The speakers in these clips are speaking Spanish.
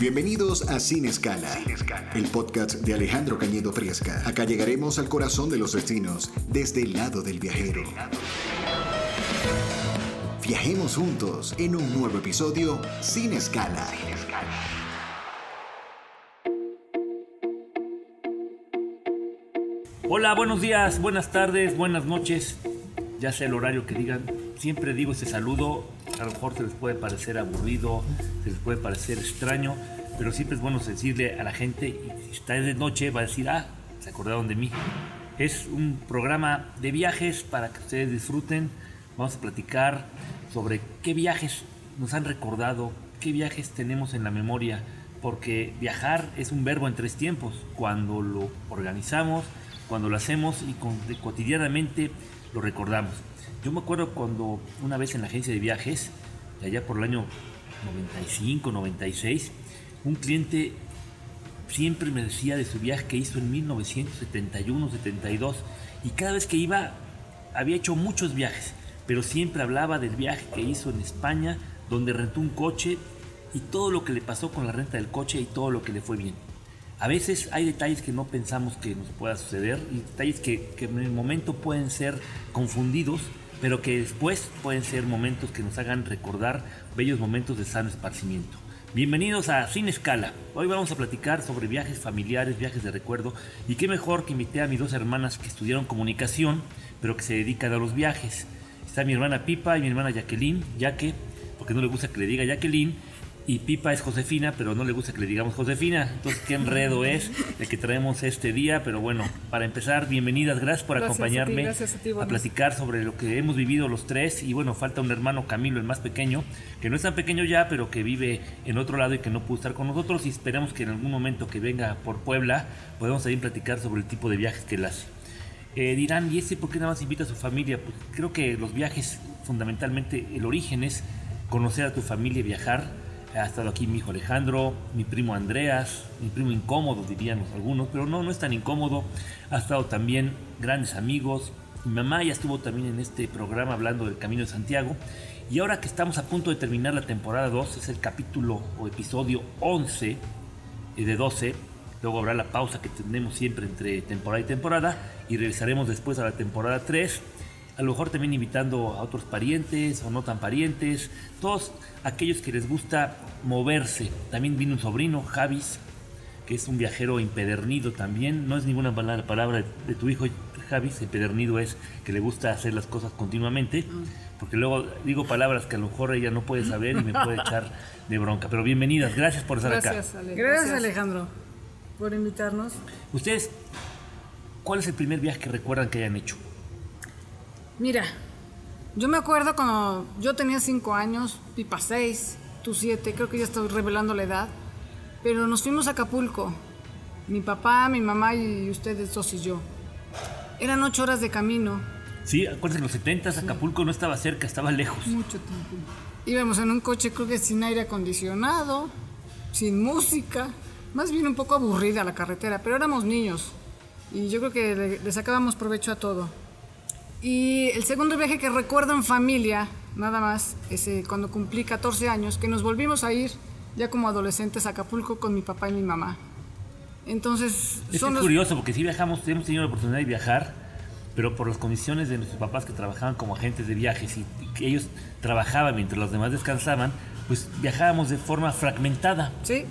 Bienvenidos a Sin Escala, el podcast de Alejandro Cañedo Fresca. Acá llegaremos al corazón de los destinos desde el lado del viajero. Viajemos juntos en un nuevo episodio Sin Escala. Hola, buenos días, buenas tardes, buenas noches. Ya sea el horario que digan, siempre digo este saludo. A lo mejor se les puede parecer aburrido, se les puede parecer extraño, pero siempre es bueno decirle a la gente, si está de noche, va a decir, ah, se acordaron de mí. Es un programa de viajes para que ustedes disfruten. Vamos a platicar sobre qué viajes nos han recordado, qué viajes tenemos en la memoria, porque viajar es un verbo en tres tiempos, cuando lo organizamos, cuando lo hacemos y cotidianamente lo recordamos. Yo me acuerdo cuando una vez en la agencia de viajes, allá por el año 95, 96, un cliente siempre me decía de su viaje que hizo en 1971, 72, y cada vez que iba había hecho muchos viajes, pero siempre hablaba del viaje que hizo en España, donde rentó un coche y todo lo que le pasó con la renta del coche y todo lo que le fue bien. A veces hay detalles que no pensamos que nos pueda suceder y detalles que, en el momento pueden ser confundidos, pero que después pueden ser momentos que nos hagan recordar bellos momentos de sano esparcimiento. Bienvenidos a Sin Escala. Hoy vamos a platicar sobre viajes familiares, viajes de recuerdo y qué mejor que invité a mis dos hermanas que estudiaron comunicación, pero que se dedican a los viajes. Está mi hermana Pipa y mi hermana Jacqueline, ya que, porque no le gusta que le diga Jacqueline, y Pipa es Josefina, pero no le gusta que le digamos Josefina. Entonces, qué enredo es el que traemos este día. Pero bueno, para empezar, bienvenidas, gracias por acompañarme a, platicar sobre lo que hemos vivido los tres. Y bueno, falta un hermano Camilo, el más pequeño, que no es tan pequeño ya, pero que vive en otro lado y que no pudo estar con nosotros. Y esperamos que en algún momento que venga por Puebla podamos ahí platicar sobre el tipo de viajes que él hace. Eh, dirán, ¿y ese por qué nada más invita a su familia? Pues creo que los viajes, fundamentalmente, el origen es conocer a tu familia y viajar ha estado aquí mi hijo Alejandro, mi primo Andreas, mi primo incómodo diríamos algunos, pero no, no es tan incómodo. Ha estado también grandes amigos. Mi mamá ya estuvo también en este programa hablando del Camino de Santiago. Y ahora que estamos a punto de terminar la temporada 2, es el capítulo o episodio 11 eh, de 12. Luego habrá la pausa que tenemos siempre entre temporada y temporada y regresaremos después a la temporada 3 a lo mejor también invitando a otros parientes o no tan parientes, todos aquellos que les gusta moverse. También vino un sobrino, Javis, que es un viajero empedernido también. No es ninguna palabra de tu hijo, Javis, empedernido es que le gusta hacer las cosas continuamente, porque luego digo palabras que a lo mejor ella no puede saber y me puede echar de bronca. Pero bienvenidas, gracias por estar acá. Gracias Alejandro por invitarnos. Ustedes, ¿cuál es el primer viaje que recuerdan que hayan hecho? Mira, yo me acuerdo cuando yo tenía cinco años, Pipa seis, tú siete, creo que ya estoy revelando la edad, pero nos fuimos a Acapulco, mi papá, mi mamá y ustedes dos y yo. Eran ocho horas de camino. Sí, acuérdense, en los 70 Acapulco no estaba cerca, estaba lejos. Mucho tiempo. Íbamos en un coche, creo que sin aire acondicionado, sin música, más bien un poco aburrida la carretera, pero éramos niños y yo creo que le, le sacábamos provecho a todo. Y el segundo viaje que recuerdo en familia, nada más, es eh, cuando cumplí 14 años, que nos volvimos a ir ya como adolescentes a Acapulco con mi papá y mi mamá. Entonces, es curioso porque si viajamos, hemos tenido la oportunidad de viajar, pero por las condiciones de nuestros papás que trabajaban como agentes de viajes y, que ellos trabajaban mientras los demás descansaban, pues viajábamos de forma fragmentada. Sí.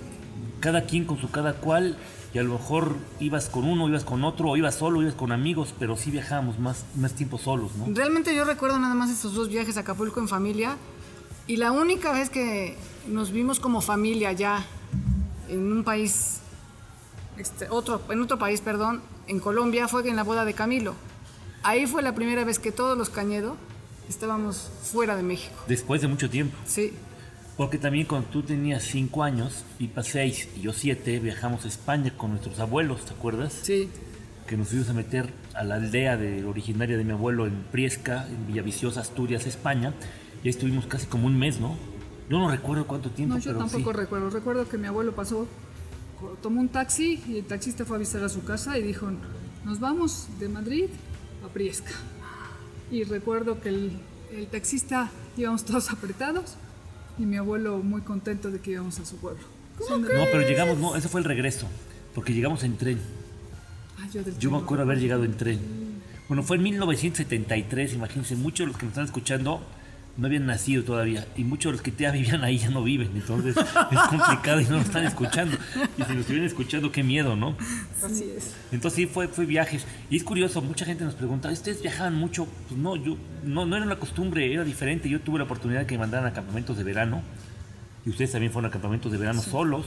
Cada quien con su cada cual y a lo mejor ibas con uno, ibas con otro, o ibas solo, ibas con amigos, pero sí viajábamos más, más tiempo solos, ¿no? Realmente yo recuerdo nada más estos dos viajes a Acapulco en familia y la única vez que nos vimos como familia ya en un país, este, otro, en otro país, perdón, en Colombia, fue en la boda de Camilo. Ahí fue la primera vez que todos los Cañedo estábamos fuera de México. Después de mucho tiempo. Sí. Porque también cuando tú tenías cinco años, Pipa seis y yo siete, viajamos a España con nuestros abuelos, ¿te acuerdas? Sí. Que nos fuimos a meter a la aldea de, originaria de mi abuelo en Priesca, en Villaviciosa, Asturias, España. Y ahí estuvimos casi como un mes, ¿no? Yo no recuerdo cuánto tiempo. No, yo tampoco recuerdo. Recuerdo que mi abuelo pasó, tomó un taxi y el taxista fue a visitar a su casa y dijo, nos vamos de Madrid a Priesca. Y recuerdo que el, el taxista íbamos todos apretados y mi abuelo muy contento de que íbamos a su pueblo. No, pero llegamos, no, ese fue el regreso, porque llegamos en tren. Ah, yo, del Yo me acuerdo haber llegado en tren. Bueno, fue en 1973, imagínense, muchos de los que nos están escuchando no habían nacido todavía y muchos de los que ya vivían ahí ya no viven, entonces es complicado y no nos están escuchando. Y si nos estuvieran escuchando, qué miedo, ¿no? Así es. Entonces sí, fue, fue viajes. Y es curioso, mucha gente nos pregunta, ¿ustedes viajaban mucho? Pues no, yo, no, no era una costumbre, era diferente. Yo tuve la oportunidad de que me mandaran a campamentos de verano y ustedes también fueron a campamentos de verano solos.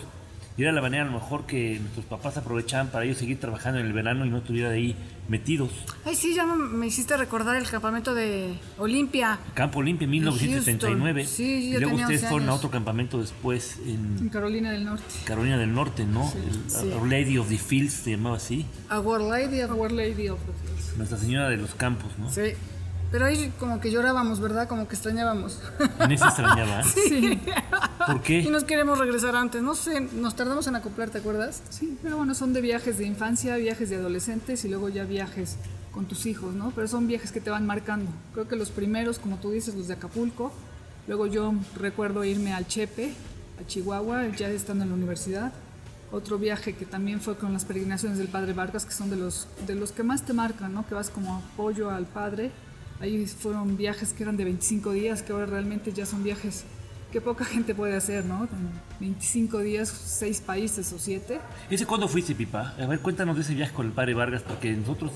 Y era la manera a lo mejor que nuestros papás aprovechaban para ellos seguir trabajando en el verano y no estuvieran ahí metidos. Ay, sí, ya me, hiciste recordar el campamento de Olimpia. Campo Olimpia en 1979. Houston. Sí, yo y luego tenía ustedes 11 fueron a otro campamento después En en Carolina del Norte. Carolina del Norte, ¿no? Sí, El- sí. Our Lady of the Fields se llamaba así. Our Lady Our Lady of the Fields. Nuestra Señora de los Campos, ¿no? Sí. Pero ahí como que llorábamos, ¿verdad? Como que extrañábamos. En ese extrañaba. Sí, ¿Por y qué? nos queremos regresar antes. No sé, nos tardamos en acoplar, ¿te acuerdas? sí, pero bueno, son de viajes de infancia, viajes de adolescentes y luego ya viajes con tus hijos, ¿no? Pero son viajes que te van marcando. Creo que los primeros, como tú dices, los de Acapulco. Luego yo recuerdo irme al Chepe, a Chihuahua, ya estando en la universidad. Otro viaje que también fue con las peregrinaciones del Padre Vargas, que son de los, de los que más te marcan, ¿no? Que vas como apoyo al Padre. Ahí fueron viajes que eran de 25 días, que ahora realmente ya son viajes que poca gente puede hacer, ¿no? En 25 días, 6 países o 7. ¿Ese cuándo fuiste, Pipa? A ver, cuéntanos de ese viaje con el padre Vargas, porque nosotros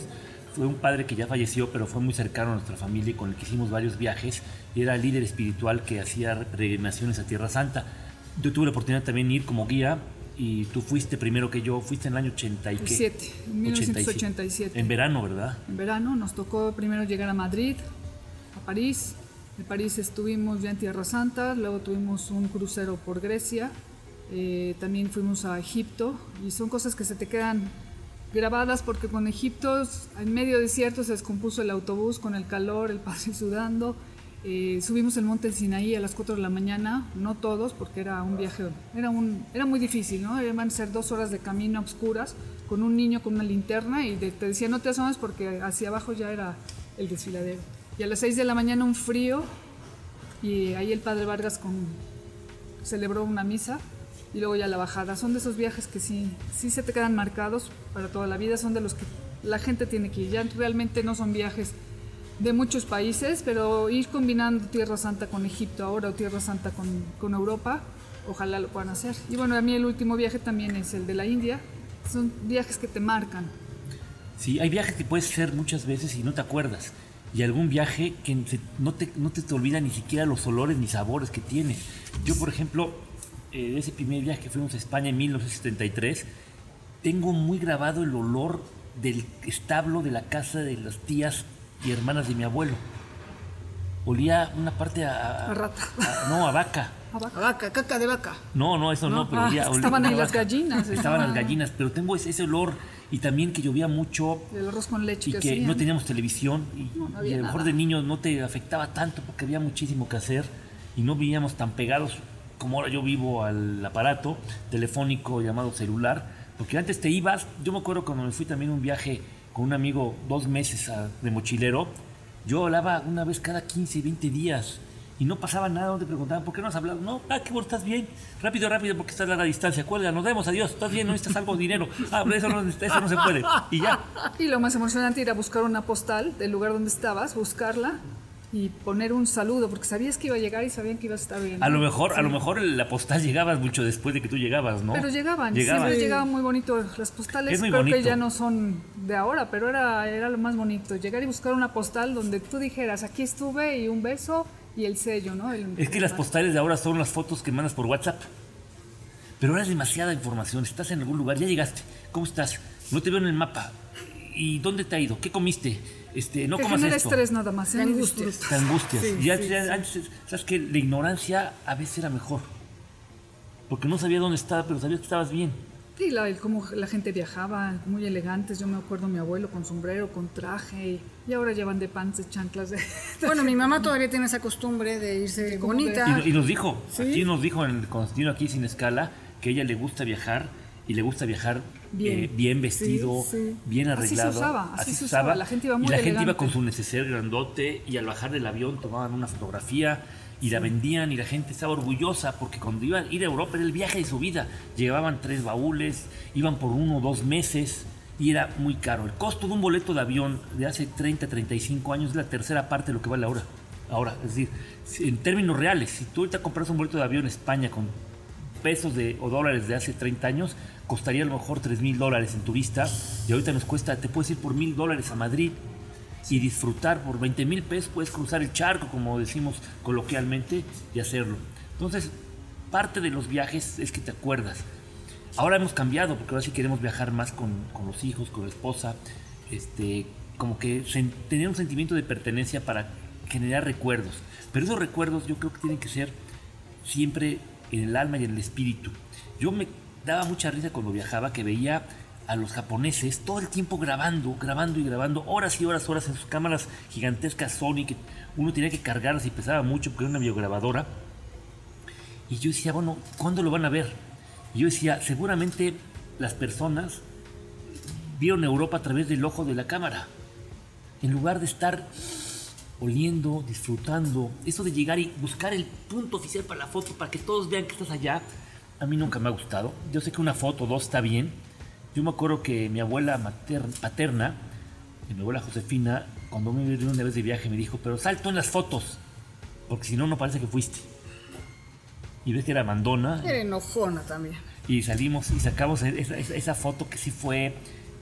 fue un padre que ya falleció, pero fue muy cercano a nuestra familia y con el que hicimos varios viajes. Y era líder espiritual que hacía peregrinaciones a Tierra Santa. Yo tuve la oportunidad también de ir como guía y tú fuiste primero que yo, fuiste en el año 80 y qué? 7, en 1987. En verano, ¿verdad? En verano nos tocó primero llegar a Madrid, a París. De París estuvimos ya en Tierra Santa, luego tuvimos un crucero por Grecia, eh, también fuimos a Egipto y son cosas que se te quedan grabadas porque con Egipto en medio desierto se descompuso el autobús con el calor, el padre sudando. Eh, subimos el monte Sinaí a las 4 de la mañana, no todos porque era un viaje, era, un, era muy difícil, ¿no? Iban a ser dos horas de camino a obscuras con un niño con una linterna y de- te decía no te asomes porque hacia abajo ya era el desfiladero. Y a las 6 de la mañana un frío y ahí el padre Vargas con, celebró una misa y luego ya la bajada. Son de esos viajes que sí, sí se te quedan marcados para toda la vida, son de los que la gente tiene que ir. Ya realmente no son viajes de muchos países, pero ir combinando Tierra Santa con Egipto ahora o Tierra Santa con, con Europa, ojalá lo puedan hacer. Y bueno, a mí el último viaje también es el de la India. Son viajes que te marcan. Sí, hay viajes que puedes hacer muchas veces y no te acuerdas. Y algún viaje que no, te, no te olvida ni siquiera los olores ni sabores que tiene. Yo, por ejemplo, eh, ese primer viaje que fuimos a España en 1973, tengo muy grabado el olor del establo de la casa de las tías y hermanas de mi abuelo. Olía una parte a... A rata. a- no, a vaca. A vaca. Vaca, caca de vaca. No, no, eso no, pero Ah, olía, olía estaban a ahí las vaca. gallinas, Estaban las gallinas, pero tengo ese, ese olor y también que llovía mucho El arroz con leche y que que hacían. no teníamos televisión y, No, no y a lo mejor nada. de niños no te afectaba tanto porque había muchísimo que hacer y no vivíamos tan pegados como ahora yo vivo al aparato telefónico llamado celular, porque antes te ibas, yo me acuerdo cuando me fui también a un viaje con un amigo dos meses a- de mochilero, yo hablaba una vez cada 15, 20 días y no pasaba nada, no te preguntaban, ¿por qué no has hablado? No, ah, qué bueno, estás bien, rápido, rápido, porque estás a larga distancia, cuelga, nos vemos, adiós, estás bien, no necesitas algo de dinero, ah, pero eso no, eso no se puede, y ya. Y lo más emocionante era buscar una postal del lugar donde estabas, buscarla y poner un saludo, porque sabías que iba a llegar y sabían que iba a estar bien. A lo mejor, a lo mejor la postal llegabas mucho después de que tú llegabas, ¿no? Pero llegaban, Llegaban. siempre llegaban muy bonito. Las postales Es muy creo bonito. que ya no son de ahora, pero era, era lo más bonito. Llegar y buscar una postal donde tú dijeras, aquí estuve y un beso y el sello, ¿no? El- Es que las postales de ahora son las fotos que mandas por WhatsApp. Pero ahora es demasiada información. Estás en algún lugar, ya llegaste. ¿Cómo estás? No te veo en el mapa. ¿Y dónde te ha ido? ¿Qué comiste? Este, no Te comas genera esto. estrés nada más. ¿eh? Te Ni angustias. Te angustias. Sí, ya, sí, ya antes, sabes que la ignorancia a veces era mejor. Porque no sabía dónde estaba, pero sabías que estabas bien. Sí, la, el cómo la gente viajaba, muy elegantes. Yo me acuerdo mi abuelo con sombrero, con traje, y ahora llevan de pants, de chanclas. De... Bueno, mi mamá todavía tiene esa costumbre de irse como bonita. Y, y nos dijo, Sí. aquí nos dijo en el Constantino aquí sin escala, que a ella le gusta viajar y le gusta viajar Bien. eh, bien vestido, Sí, sí. bien Así se arreglado. usaba, así se usaba. La gente iba muy Y la gente iba con su neceser grandote y al bajar del avión tomaban una fotografía y la vendían y la gente estaba orgullosa porque cuando iban a ir a Europa era el viaje de su vida. Llevaban tres baúles, iban por uno o dos meses y era muy caro. El costo de un boleto de avión de hace 30, 35 años es la tercera parte de lo que vale ahora. Ahora, es decir, en términos reales, si tú ahorita compras un boleto de avión en España con pesos de, o dólares de hace 30 años, costaría a lo mejor 3 mil dólares en turista y ahorita nos cuesta, te puedes ir por mil dólares a Madrid y disfrutar por 20 mil pesos, puedes cruzar el charco, como decimos coloquialmente, y hacerlo. Entonces, parte de los viajes es que te acuerdas. Ahora hemos cambiado, porque ahora sí queremos viajar más con, con los hijos, con la esposa, este, como que tener un sentimiento de pertenencia para generar recuerdos. Pero esos recuerdos yo creo que tienen que ser siempre en el alma y en el espíritu. Yo me daba mucha risa cuando viajaba que veía a los japoneses todo el tiempo grabando, grabando y grabando, horas y horas, horas en sus cámaras gigantescas Sony, que uno tenía que cargarlas y pesaba mucho porque era una biograbadora. Y yo decía, bueno, ¿cuándo lo van a ver? Y yo decía, seguramente las personas vieron Europa a través del ojo de la cámara. En lugar de estar oliendo, disfrutando, eso de llegar y buscar el punto oficial para la foto, para que todos vean que estás allá, a mí nunca me ha gustado. Yo sé que una foto o dos está bien, yo me acuerdo que mi abuela paterna, mi abuela Josefina, cuando me vino una vez de viaje me dijo, pero salto en las fotos, porque si no, no parece que fuiste. Y ves que era mandona. Era enojona también. Y salimos y sacamos esa, esa, foto que sí fue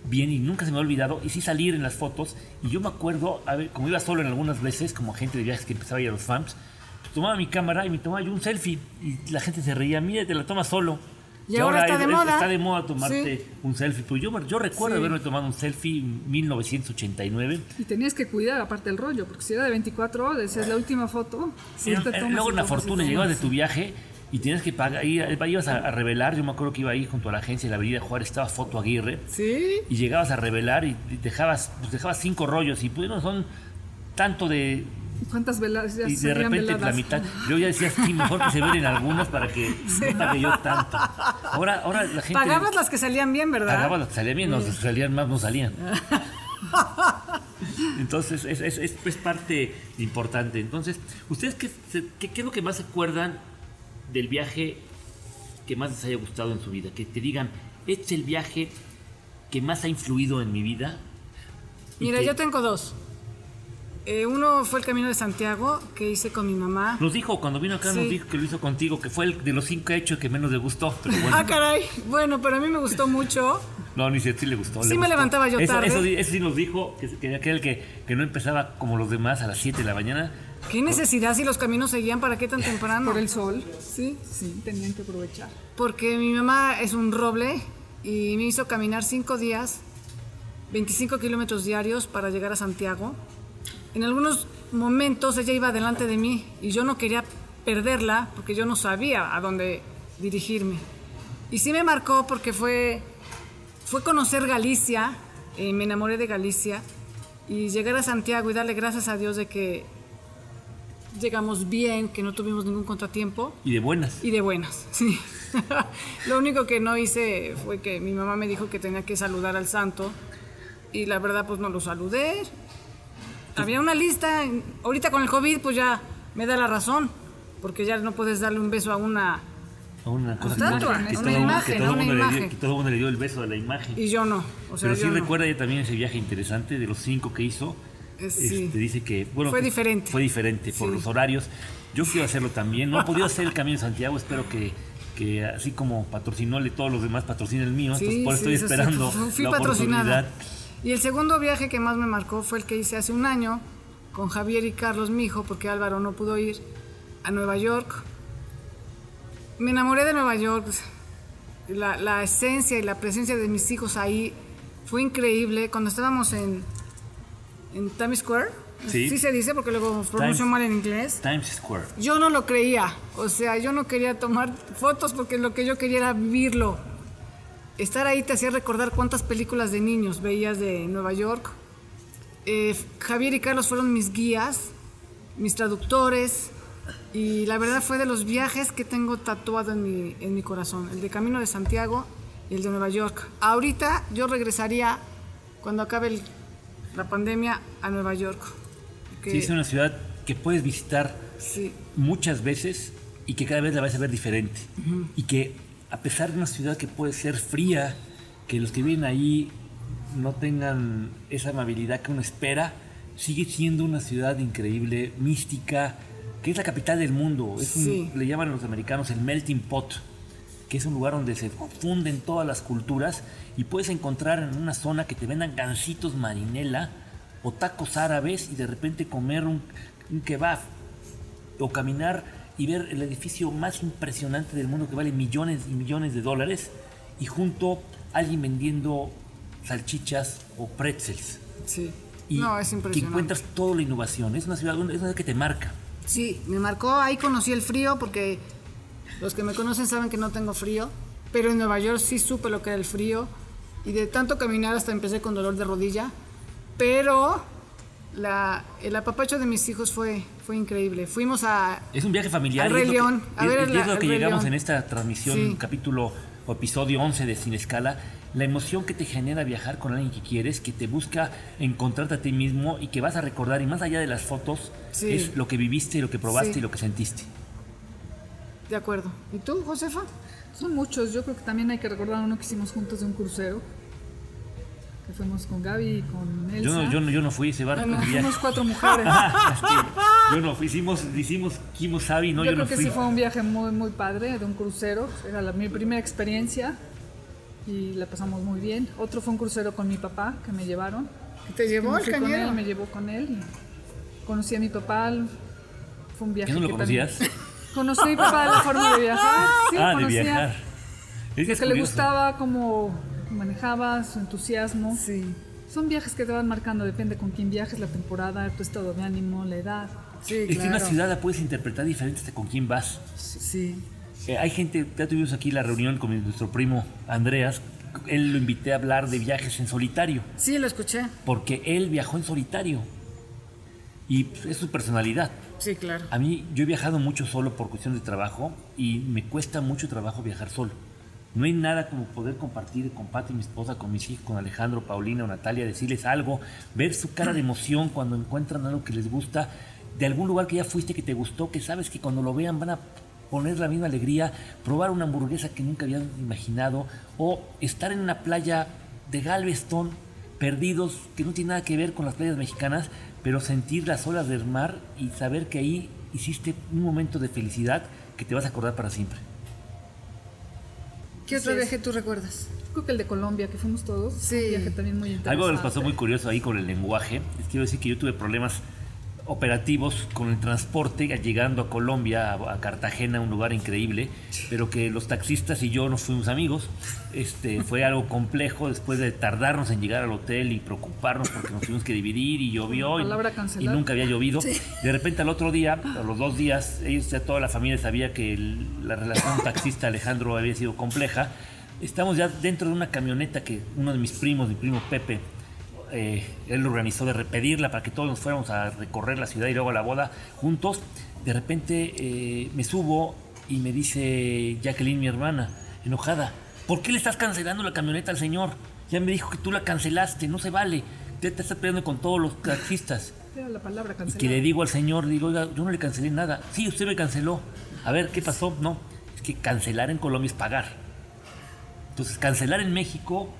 bien y nunca se me ha olvidado. Y sí salir en las fotos. Y yo me acuerdo, a ver, como iba solo en algunas veces, como gente de viajes que empezaba a ir a los fans, pues tomaba mi cámara y me tomaba yo un selfie. Y la gente se reía, mira, te la tomas solo. Y, ahora, está de moda. Está de moda tomarte un selfie. Pues yo, yo recuerdo haberme tomado un selfie en 1989. Y tenías que cuidar aparte el rollo, porque si era de 24 horas, es la última foto. luego una fortuna, llegabas de tu viaje y tienes que pagar, ibas a, revelar, yo me acuerdo que iba ahí junto a la agencia de la Avenida Juárez, estaba Foto Aguirre. Sí. Y llegabas a revelar y dejabas, pues dejabas cinco rollos y pues no son tanto de ¿Cuántas velas Y de repente la mitad. Yo ya decía, sí, mejor que se ven algunas para que no pague yo tanto. Ahora, ahora la gente. Pagabas las que salían bien, ¿verdad? Pagabas las que salían bien, las que salían más no salían. Entonces, es, es, es, parte importante. Entonces, ¿ustedes qué, qué, qué, es lo que más se acuerdan del viaje que más les haya gustado en su vida? Que te digan, este es el viaje que más ha influido en mi vida. Mira, yo tengo dos. Eh, uno fue el Camino de Santiago que hice con mi mamá. Nos dijo, cuando vino acá, nos dijo que lo hizo contigo, que fue el de los cinco hechos que menos le gustó. Ah, caray. Bueno, pero a mí me gustó mucho. No, ni si sí le gustó. Sí me levantaba yo tarde. Eso, sí nos dijo, que, aquel que, que no empezaba como los demás a las 7 de la mañana. ¿Qué necesidad si los caminos seguían? ¿Para qué tan temprano? Por el sol. Sí, sí, tenían que aprovechar. Porque mi mamá es un roble y me hizo caminar cinco días, 25 kilómetros diarios para llegar a Santiago en algunos momentos ella iba delante de mí y yo no quería perderla porque yo no sabía a dónde dirigirme. Y sí me marcó porque fue, fue conocer Galicia, eh, me enamoré de Galicia y llegar a Santiago y darle gracias a Dios de que llegamos bien, que no tuvimos ningún contratiempo. Y de buenas. Y de buenas, sí. Lo único que no hice fue que mi mamá me dijo que tenía que saludar al santo y la verdad pues no lo saludé había una lista, ahorita con el COVID pues ya me da la razón, porque ya no puedes darle un beso a una a una cosa que, una imagen, todo una imagen. que todo el mundo le dio el beso a la imagen. Y yo no. Pero sí recuerda ella también ese viaje interesante de los cinco que hizo. Eh, sí. Este, dice que bueno, fue diferente. Fue diferente por los horarios. Yo quiero hacerlo también. No he podido hacer el Camino de Santiago. Espero que, que así como patrocinóle todos los demás, patrocine el mío. Entonces, por eso estoy esperando Fui la patrocinada. oportunidad. Y el segundo viaje que más me marcó fue el que hice hace un año con Javier y Carlos, mi hijo, porque Álvaro no pudo ir a Nueva York. Me enamoré de Nueva York. La, esencia y la presencia de mis hijos ahí fue increíble. Cuando estábamos en, en Times Square, sí. se dice porque luego pronuncio mal en inglés. Times Square. Yo no lo creía. O sea, yo no quería tomar fotos porque lo que yo quería era vivirlo estar ahí te hacía recordar cuántas películas de niños veías de Nueva York. Eh, Javier y Carlos fueron mis guías, mis traductores, y la verdad fue de los viajes que tengo tatuado en mi, en mi corazón, el de Camino de Santiago y el de Nueva York. Ahorita yo regresaría, cuando acabe la pandemia, a Nueva York. sí, es una ciudad que puedes visitar sí muchas veces y que cada vez la vas a ver diferente. Y que a pesar de una ciudad que puede ser fría, que los que viven ahí no tengan esa amabilidad que uno espera, sigue siendo una ciudad increíble, mística, que es la capital del mundo. Es un- Sí. le llaman los americanos el melting pot, que es un lugar donde se funden todas las culturas y puedes encontrar en una zona que te vendan gancitos marinela o tacos árabes y de repente comer un, un kebab o caminar y ver el edificio más impresionante del mundo que vale millones y millones de dólares y junto alguien vendiendo salchichas o pretzels. Sí. Y no, es que impresionante. encuentras toda la innovación. Es una ciudad, es una ciudad que te marca. Sí, me marcó, ahí conocí el frío porque los que me conocen saben que no tengo frío, pero en Nueva York sí supe lo que era el frío y de tanto caminar hasta empecé con dolor de rodilla, pero la, el apapacho de mis hijos fue, fue increíble. Fuimos a... Es un viaje familiar. Rey León, a ver y es lo que llegamos en esta transmisión, Sí. capítulo o episodio 11 de Sin Escala. La emoción que te genera viajar con alguien que quieres, que te busca encontrarte a ti mismo y que vas a recordar, y más allá de las fotos, Sí. es lo que viviste, lo que probaste Sí. y lo que sentiste. De acuerdo. ¿Y tú, Josefa? Son muchos, yo creo que también hay que recordar uno que hicimos juntos de un crucero, que fuimos con Gaby y con Elsa. Yo no, yo, no, yo no fui a ese barco Ah. Fuimos cuatro mujeres. Yo no fui, hicimos, hicimos Kimo Sabi, no, yo yo, creo no que fui. sí fue un viaje muy, muy padre de un crucero. Era la- mi primera experiencia y la pasamos muy bien. Otro fue un crucero con mi papá que me llevaron. ¿Te llevó el fui con cañero? él, me llevó con él. y conocí a mi papá. Fue un viaje ¿Ya no lo que también- conocías? Conocí a mi papá la forma de viajar. Sí, ah, de viajar. Es que es Que le gustaba cómo manejaba, su entusiasmo. Sí. Son viajes que te van marcando, depende con quién viajes, la temporada, tu estado de ánimo, la edad. Sí, Es que una claro. ciudad la puedes interpretar diferente hasta con quién vas. Sí. Eh, hay gente, ya tuvimos aquí la reunión con nuestro primo Andreas, él lo invité a hablar de viajes en solitario, Sí, lo escuché. porque él viajó en solitario y pues, es su personalidad. Sí, claro. A mí, yo he viajado mucho solo por cuestión de trabajo y me cuesta mucho trabajo viajar solo. No hay nada como poder compartir con Pati, mi esposa, con mis hijos, con Alejandro, Paulina o Natalia, decirles algo, ver su cara de emoción cuando encuentran algo que les gusta, de algún lugar que ya fuiste que te gustó, que sabes que cuando lo vean van a poner la misma alegría, probar una hamburguesa que nunca habían imaginado, o estar en una playa de Galveston, perdidos, que no tiene nada que ver con las playas mexicanas, pero sentir las olas del mar y saber que ahí hiciste un momento de felicidad que te vas a acordar para siempre. ¿Qué otro viaje tú recuerdas? Creo que el de Colombia, que fuimos todos, Sí. un viaje también muy interesante. Algo que nos pasó muy curioso ahí con el lenguaje. Les quiero decir que yo tuve problemas operativos con el transporte llegando a Colombia, a, Cartagena, un lugar increíble, pero que los taxistas y yo nos fuimos amigos. Este, fue algo complejo después de tardarnos en llegar al hotel y preocuparnos porque nos tuvimos que dividir y llovió y, y nunca había llovido. De repente al otro día, a los dos días, ellos ya toda la familia sabía que el- la relación taxista Alejandro había sido compleja. Estamos ya dentro de una camioneta que uno de mis primos, mi primo Pepe, eh, él lo organizó de repetirla para que todos nos fuéramos a recorrer la ciudad y luego a la boda juntos. De repente eh, me subo y me dice Jacqueline, mi hermana, enojada, ¿por qué le estás cancelando la camioneta al señor? Ya me dijo que tú la cancelaste, no se vale. Te, te estás peleando con todos los taxistas. Era la palabra Y que le digo al señor, digo, oiga, yo no le cancelé nada. Sí, usted me canceló. A ver, ¿qué pasó? No, es que cancelar en Colombia es pagar. Entonces, cancelar en México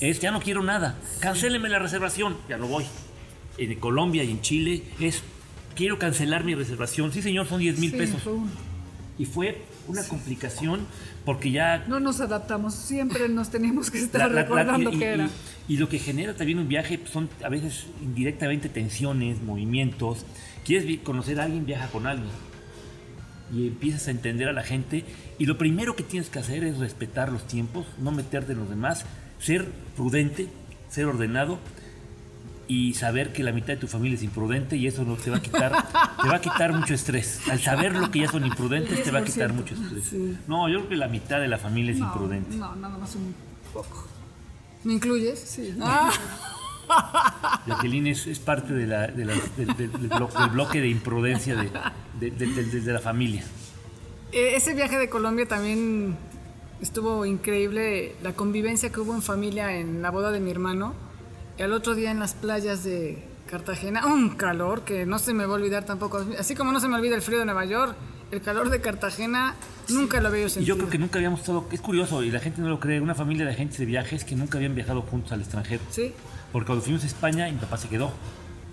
es, ya no quiero nada. Cancéleme la reservación, ya no voy. En Colombia y en Chile es, quiero cancelar mi reservación. Sí, señor, son 10 mil Sí, pesos. fue un- Y fue una complicación porque ya No nos adaptamos, siempre nos teníamos que estar la- la- la- recordando y, qué era. y- y lo que genera también un viaje son a veces indirectamente tensiones, movimientos. Quieres conocer a alguien, viaja con alguien. Y empiezas a entender a la gente. Y lo primero que tienes que hacer es respetar los tiempos, no meterte en los demás, ser prudente, ser ordenado y saber que la mitad de tu familia es imprudente y eso no te va a quitar, te va a quitar mucho estrés. Al saber lo que ya son imprudentes, te va a quitar 10%. mucho estrés. No, yo creo que la mitad de la familia es no, imprudente. no, nada más un poco. ¿Me incluyes? Sí. Ah, Jacqueline es, es parte de la- de la- del, del- del blo- del bloque de imprudencia de, de- de- de- de la familia. eh, ese viaje de Colombia también estuvo increíble. La convivencia que hubo en familia en la boda de mi hermano. Y al otro día en las playas de, Cartagena, un calor que no se me va a olvidar tampoco. Así como no se me olvida el frío de Nueva York, el calor de Cartagena nunca lo había Y sentido. yo creo que nunca habíamos estado, es curioso y la gente no lo cree, una familia de agentes de viajes que nunca habían viajado juntos al extranjero. Sí, Porque cuando fuimos a España, mi papá se quedó.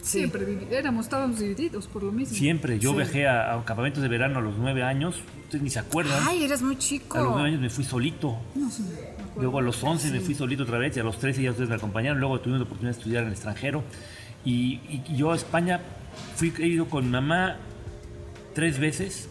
Sí. Siempre éramos, estábamos divididos por lo mismo. Siempre. Yo Sí. viajé a, a campamentos de verano a los nueve años. Ustedes ni se acuerdan. Ay, eres muy chico. a los nueve años me fui solito. No sé. Luego a los 11 me fui solito otra vez y a los 13 ya ustedes me acompañaron. Luego tuvimos la oportunidad de estudiar en el extranjero. Y, y yo a España fui, he ido con mamá tres veces.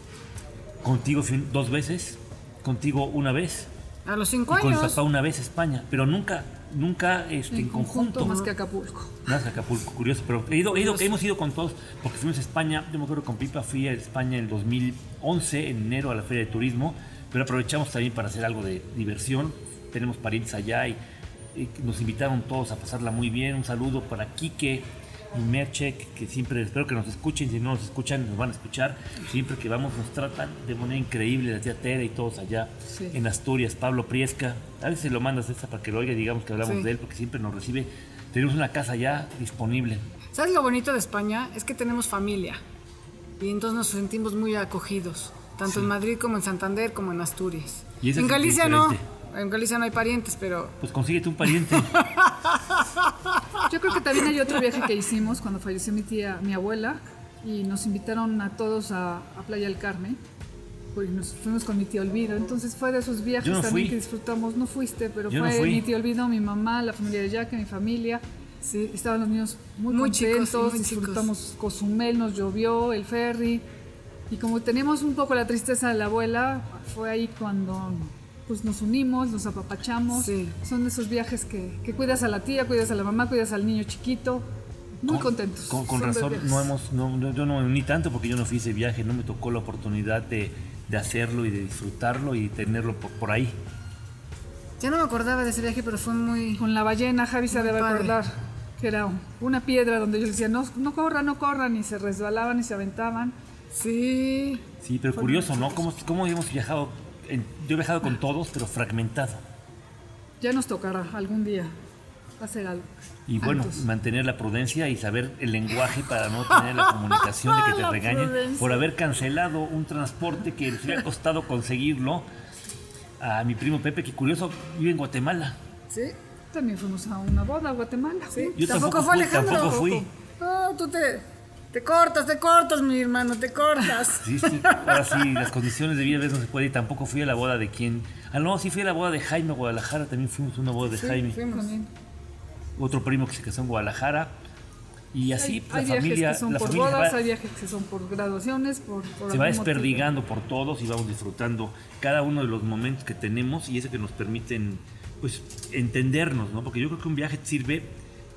Contigo dos veces. Contigo una vez. A los cinco Y con mi años. papá una vez a España. Pero nunca, nunca este, en, en conjunto conjunto. más que Acapulco. Más que Acapulco, curioso. Pero he ido, he ido- hemos ido con todos, porque fuimos a España. Yo me acuerdo con Pipa, fui a España en el 2011, en enero, a la Feria de Turismo. Pero aprovechamos también para hacer algo de diversión. Tenemos parientes allá y, y nos invitaron todos a pasarla muy bien. Un saludo para Quique y Merche, que, siempre espero que nos escuchen. Si no nos escuchan, nos van a escuchar. Siempre que vamos, nos tratan de manera increíble, la tía Tere y todos allá Sí. en Asturias. Pablo Priesca, a veces lo mandas esta para que lo oiga digamos que hablamos Sí. de él, porque siempre nos recibe. Tenemos una casa ya disponible. ¿Sabes lo bonito de España? Es que tenemos familia. Y entonces nos sentimos muy acogidos. Tanto en Madrid como en Santander como en Asturias. Y en Galicia no. En Galicia no hay parientes, pero Pues consíguete un pariente. Yo creo que también hay otro viaje que hicimos cuando falleció mi tía, mi abuela, y nos invitaron a todos a, a Playa del Carmen. Pues nos fuimos con mi tío Olvido. Entonces fue de esos viajes no también fui. que disfrutamos. No fuiste, pero Yo no fue fui. mi tío Olvido, mi mamá, la familia de Jack, mi familia. sí. Estaban los niños muy, Muy chicos, contentos, sí, muy chicos. disfrutamos Cozumel, nos llovió, el ferry. Y como teníamos un poco la tristeza de la abuela, fue ahí cuando pues nos unimos, nos apapachamos. Sí. Son de esos viajes que, que cuidas a la tía, cuidas a la mamá, cuidas al niño chiquito. Muy Con- contentos. Con, con razón, no hemos, no, no- yo no me uní tanto porque yo no fui ese viaje, no me tocó la oportunidad de, de hacerlo y de disfrutarlo y tenerlo por, por ahí. Ya no me acordaba de ese viaje, pero fue muy... Con la ballena, Javi se debe padre. acordar que era una piedra donde ellos decían, no, no corran, no corran, y se resbalaban y se aventaban. Sí. Sí, pero curioso, ¿no? ¿Cómo, cómo hemos viajado? Yo he viajado con todos, pero fragmentado. Ya nos tocará algún día hacer algo. Y bueno, Antes. mantener la prudencia y saber el lenguaje para no tener la comunicación de que te regañen prudencia. por haber cancelado un transporte que les había costado conseguirlo a mi primo Pepe, que curioso vive en Guatemala. Sí. También fuimos a una boda a Guatemala. Sí. Yo tampoco, tampoco fue Alejandro. tampoco fui. No, tú te, te cortas, te cortas, mi hermano, te cortas. Sí, sí, ahora sí, las condiciones de vida a veces no se puede y tampoco fui a la boda de quién. Ah, no, sí fui a la boda de Jaime a Guadalajara, también fuimos a una boda de Jaime. fuimos. También. Otro primo que se casó en Guadalajara. Y así hay, pues, hay la viajes familia, que son la por familia bodas, va- hay viajes que son por graduaciones, por, por se va motivo. desperdigando por todos y vamos disfrutando cada uno de los momentos que tenemos y eso que nos permiten pues entendernos, ¿no? Porque yo creo que un viaje sirve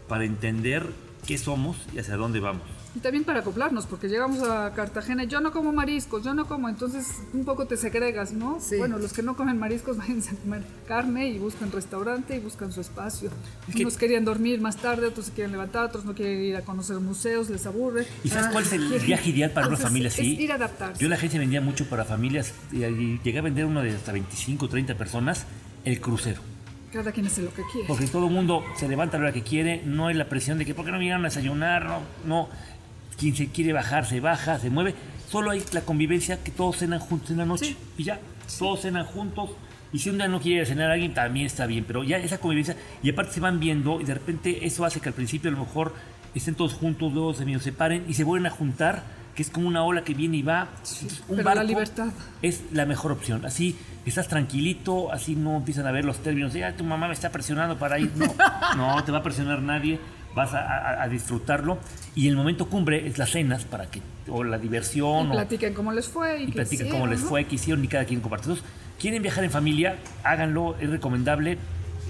para entender qué somos y hacia dónde vamos. Y también para acoplarnos, porque llegamos a Cartagena, y yo no como mariscos, yo no como, entonces un poco te segregas, ¿no? Sí. Bueno, los que no comen mariscos váyanse a comer carne y buscan restaurante y buscan su espacio. Es que- Unos querían dormir más tarde, otros se quieren levantar, otros no quieren ir a conocer museos, les aburre. ¿Y sabes Ah, cuál es el quieren- viaje ideal para una Entonces, familia es así? ir a adaptarse. Yo la agencia vendía mucho para familias y, y llegué a vender uno de hasta 25, 30 personas, el crucero. Cada quien hace lo que quiere. Porque todo el mundo se levanta a la hora que quiere, no hay la presión de que ¿por qué no vinieron a desayunar? No, no. Quien se quiere bajar, se baja, se mueve. Solo hay la convivencia que todos cenan juntos en la noche. Sí. Y ya, todos cenan juntos. Y si un día no quiere cenar a alguien, también está bien. Pero ya esa convivencia, y aparte se van viendo, y de repente eso hace que al principio a lo mejor estén todos juntos, luego se medio separen y se vuelven a juntar, que es como una ola que viene y va. Entonces, un pero la barco libertad. es la mejor opción. Así estás tranquilito, así no empiezan a ver los términos de, "Ah, tu mamá me está presionando para ir. No, no te va a presionar nadie, vas a, a- a disfrutarlo. Y el momento cumbre es las cenas para que, o la diversión, Y o, platiquen cómo les fue. Y, y platican cómo les fue, qué hicieron y cada quien comparte. Entonces, quieren viajar en familia, háganlo, es recomendable.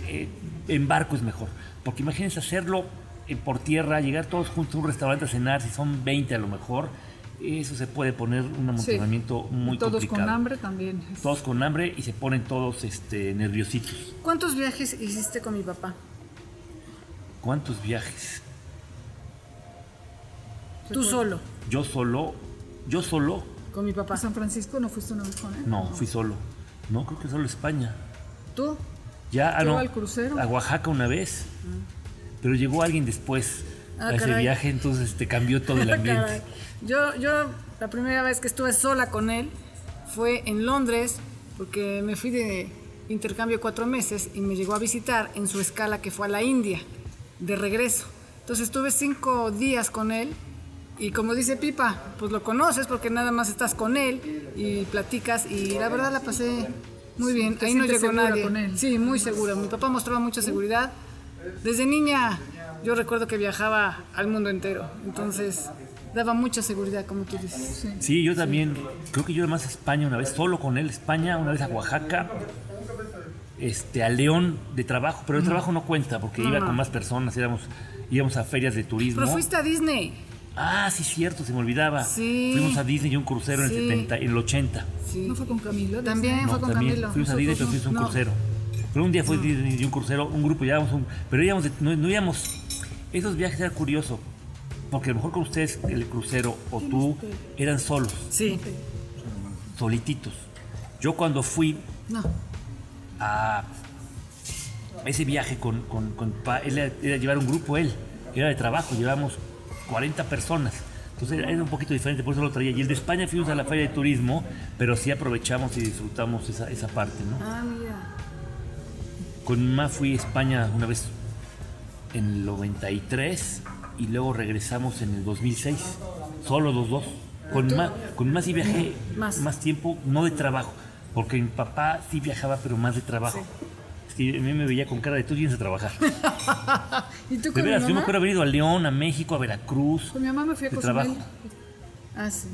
eh, en barco es mejor. Porque imagínense hacerlo eh, por tierra, llegar todos juntos a un restaurante a cenar, si son 20 a lo mejor, eso se puede poner un Sí. amontonamiento muy Todos complicado. con hambre también. Todos con hambre y se ponen todos este, nerviositos. ¿Cuántos viajes hiciste con mi papá? ¿Cuántos viajes? Tú solo, Yo solo, yo solo, con mi ¿A papá. San Francisco no fuiste una vez con él? no, fui solo. No, creo que solo España. ¿Tú? Ya, ah, Yo no, al crucero. a Oaxaca una vez, pero llegó alguien después. Ah, a ese caray. viaje, entonces te cambió todo el ambiente. Caray. Yo, yo la primera vez que estuve sola con él fue en Londres, porque me fui de intercambio cuatro meses y me llegó a visitar en su escala que fue a la India, de regreso. Entonces estuve cinco días con él y como dice Pipa, pues lo conoces porque nada más estás con él y platicas y la verdad la pasé muy bien. Ahí no llegó segura nadie. con él. Sí, muy segura. Mi papá mostraba mucha seguridad. Desde niña yo recuerdo que viajaba al mundo entero, entonces daba mucha seguridad, como tú dices. Sí, yo también, creo que yo además a España una vez, solo con él, España, una vez a Oaxaca, este, a León de trabajo, pero el trabajo no cuenta porque iba con más personas, íbamos, íbamos a ferias de turismo. Pero fuiste a Disney. Ah, sí, cierto, se me olvidaba. Sí. Fuimos a Disney y un crucero Sí. en, el 70, en el 80. Sí. ¿No fue con Camilo? También No, fue con también Camilo. fuimos a Disney, pero fuimos a un no. crucero. Pero un día fue Disney y un crucero, un grupo, llevábamos un... Pero íbamos, de- no, no íbamos... Esos viajes eran curiosos, porque a lo mejor con ustedes, el crucero o tú, eran solos, Sí. solititos. Yo cuando fui No. A ese viaje con, con, con pa- él era, era llevar un grupo él, era de trabajo, llevamos 40 personas. Entonces era, un poquito diferente, por eso lo traía. Y el de España fuimos a la feria de turismo, pero sí aprovechamos y disfrutamos esa, esa parte, ¿no? Ah, mira. Con mamá fui a España una vez en el 93 y luego regresamos en el 2006, solo los dos. Con más, con más sí viajé Más. más. tiempo, no de trabajo, porque mi papá sí viajaba, pero más de trabajo. Es que a mí me veía con cara de tú vienes a trabajar. ¿Y tú De con mi veras, yo me mamá? acuerdo haber ido a León, a México, a Veracruz. Con mi mamá me fui a De Cozumel, trabajo. Ah, sí.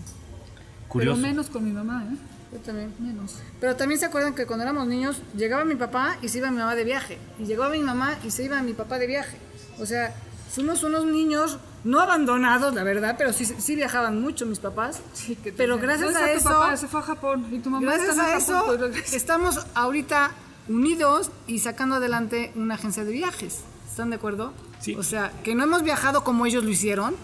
Curioso. pero menos con mi mamá, ¿eh? Yo también. Menos. Pero también se acuerdan que cuando éramos niños llegaba mi papá y se iba mi mamá de viaje. Y llegaba mi mamá y se iba mi papá de viaje. O sea, fuimos unos niños no abandonados, la verdad, pero sí, sí viajaban mucho mis papás. Sí, que te- pero gracias a tu eso, papá se fue a Japón y tu mamá gracias está en a Japón, eso, pues, estamos ahorita unidos y sacando adelante una agencia de viajes. ¿Están de acuerdo? Sí. O sea, que no hemos viajado como ellos lo hicieron,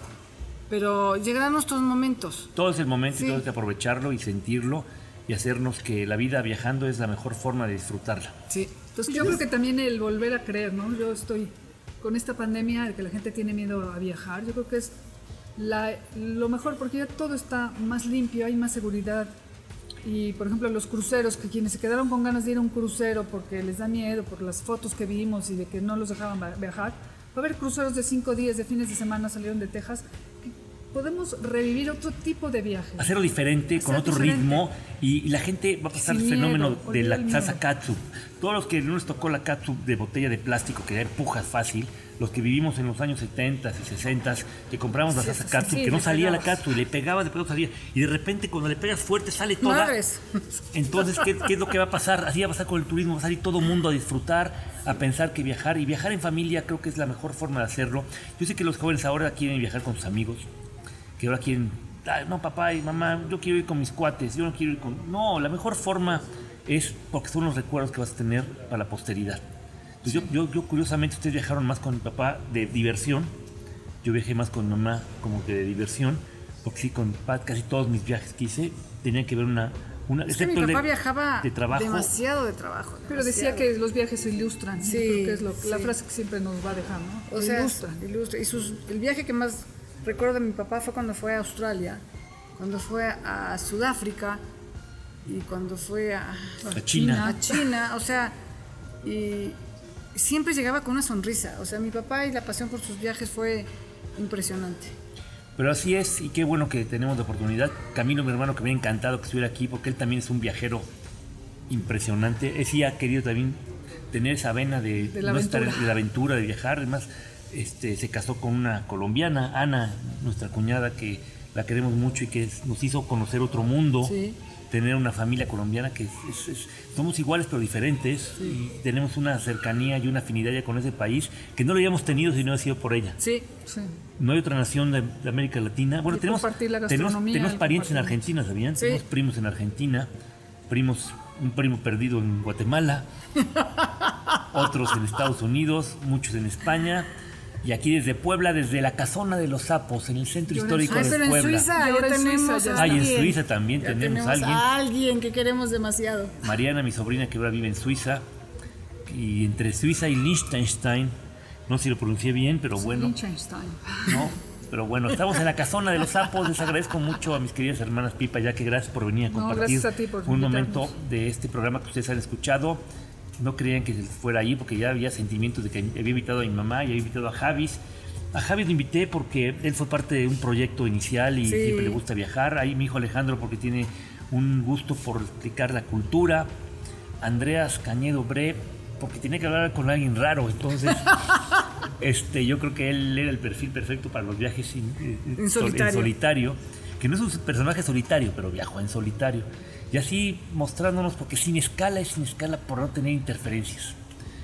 pero llegarán nuestros momentos. Todo es el momento Sí. y todo que aprovecharlo y sentirlo y hacernos que la vida viajando es la mejor forma de disfrutarla. Sí. Entonces, Yo creo que también el volver a creer, ¿no? Yo estoy con esta pandemia de que la gente tiene miedo a viajar. Yo creo que es la- lo mejor porque ya todo está más limpio, hay más seguridad. Y por ejemplo, los cruceros, que quienes se quedaron con ganas de ir a un crucero porque les da miedo, por las fotos que vimos y de que no los dejaban viajar, va a haber cruceros de cinco días, de fines de semana salieron de Texas. Podemos revivir otro tipo de viajes. hacerlo diferente, con Hacer otro diferente. ritmo y, y la gente va a pasar Sin el fenómeno miedo, de la salsa miedo. katsu. Todos los que no les tocó la katsu de botella de plástico que empujas fácil, los que vivimos en los años 70 y 60 que compramos la salsa katsu, sí, que no salía la pegabas. katsu y le pegabas, después no salía y de repente cuando le pegas fuerte sale toda. Madres. Entonces, ¿qué, qué es lo que va a pasar? Así va a pasar con el turismo, va a salir todo el mundo a disfrutar, a pensar que viajar. Y viajar en familia creo que es la mejor forma de hacerlo. Yo sé que los jóvenes ahora quieren viajar con sus amigos, que ahora quieren, "Ay, no papá y mamá, yo quiero ir con mis cuates, yo no quiero ir con... No, la mejor forma es porque son los recuerdos que vas a tener para la posteridad. Entonces, yo, yo, yo, curiosamente, ustedes viajaron más con mi papá de diversión, yo viajé más con mamá como que de diversión, porque sí, con papá casi todos mis viajes que hice tenían que ver una... una Es que mi el de- papá viajaba de trabajo. demasiado de trabajo. Pero decía demasiado. que los viajes se ilustran. Sí, Sí, creo que es lo- la sí. frase que siempre nos va a dejar, ¿no? O sea, ilustran. ilustra. Y sus, el viaje que más recuerdo de mi papá fue cuando fue a Australia, cuando fue a Sudáfrica y cuando fue a, A China. a China. O sea, y siempre llegaba con una sonrisa. O sea, mi papá y la pasión por sus viajes fue impresionante. Pero así es, y qué bueno que tenemos la oportunidad. Camilo, mi hermano, que me ha encantado que estuviera aquí, porque él también es un viajero impresionante. Él sí ha querido también tener esa vena de, De la no estar- aventura. de la aventura, de viajar. Además, este, se casó con una colombiana, Ana, nuestra cuñada, que la queremos mucho y que nos hizo conocer otro mundo. Sí. Tener una familia colombiana que es- somos iguales pero diferentes y tenemos una cercanía y una afinidad ya con ese país que no lo habíamos tenido si no hubiera sido por ella. Sí, Sí. No hay otra nación de, de América Latina. Bueno, tenemos, la tenemos, tenemos parientes en Argentina, ¿sabían? Sí. Tenemos primos en Argentina, primos, un primo perdido en Guatemala, otros en Estados Unidos, muchos en España. Y aquí desde Puebla, desde la Casona de los Sapos, en el centro histórico Ay, de pero en Puebla. Suiza ya en tenemos ya Ah, en. Suiza también Ya tenemos a alguien. a alguien que queremos demasiado. Mariana, mi sobrina que ahora vive en Suiza, y entre Suiza y Liechtenstein, No sé si lo pronuncié bien, pero bueno. Liechtenstein. ¿no? Pero bueno, estamos en la casona de los sapos. Les agradezco mucho a mis queridas hermanas Pipa, ya que gracias por venir a No, compartir gracias a ti por un momento de este programa que ustedes han escuchado. No creían que fuera ahí porque ya había sentimientos de que había invitado a mi mamá y había invitado a Javis. A Javis lo invité porque él fue parte de un proyecto inicial y Sí. siempre le gusta viajar. Ahí mi hijo Alejandro porque tiene un gusto por explicar la cultura. Andreas Cañedo Bre porque tenía que hablar con alguien raro. Entonces, este, yo creo que él era el perfil perfecto para los viajes in- eh, En sol- solitario. solitario, que no es un personaje solitario, pero viajó en solitario. Y así mostrándonos, porque sin escala es sin escala por no tener interferencias.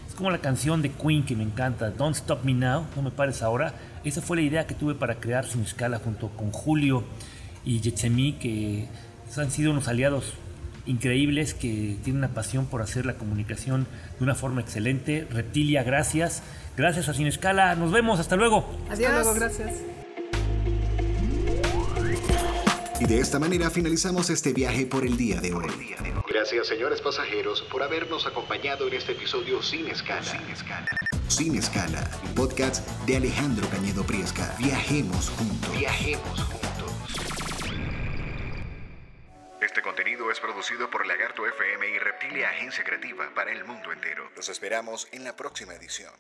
Es como la canción de Queen que me encanta, Don't Stop Me Now, no me pares ahora. Esa fue la idea que tuve para crear sin escala junto con Julio y Yetsemi, que han sido unos aliados increíbles que tienen una pasión por hacer la comunicación de una forma excelente. Reptilia, gracias. Gracias a Sin Escala. Nos vemos. Hasta luego. Adiós. Hasta luego, gracias. Y de esta manera finalizamos este viaje por el día de hoy. Gracias, señores pasajeros, por habernos acompañado en este episodio sin escala. Sin escala. Sin escala, un podcast de Alejandro Cañedo Priesca. Viajemos juntos. Viajemos juntos. Este contenido es producido por Lagarto FM y Reptilia Agencia Creativa para el mundo entero. Los esperamos en la próxima edición.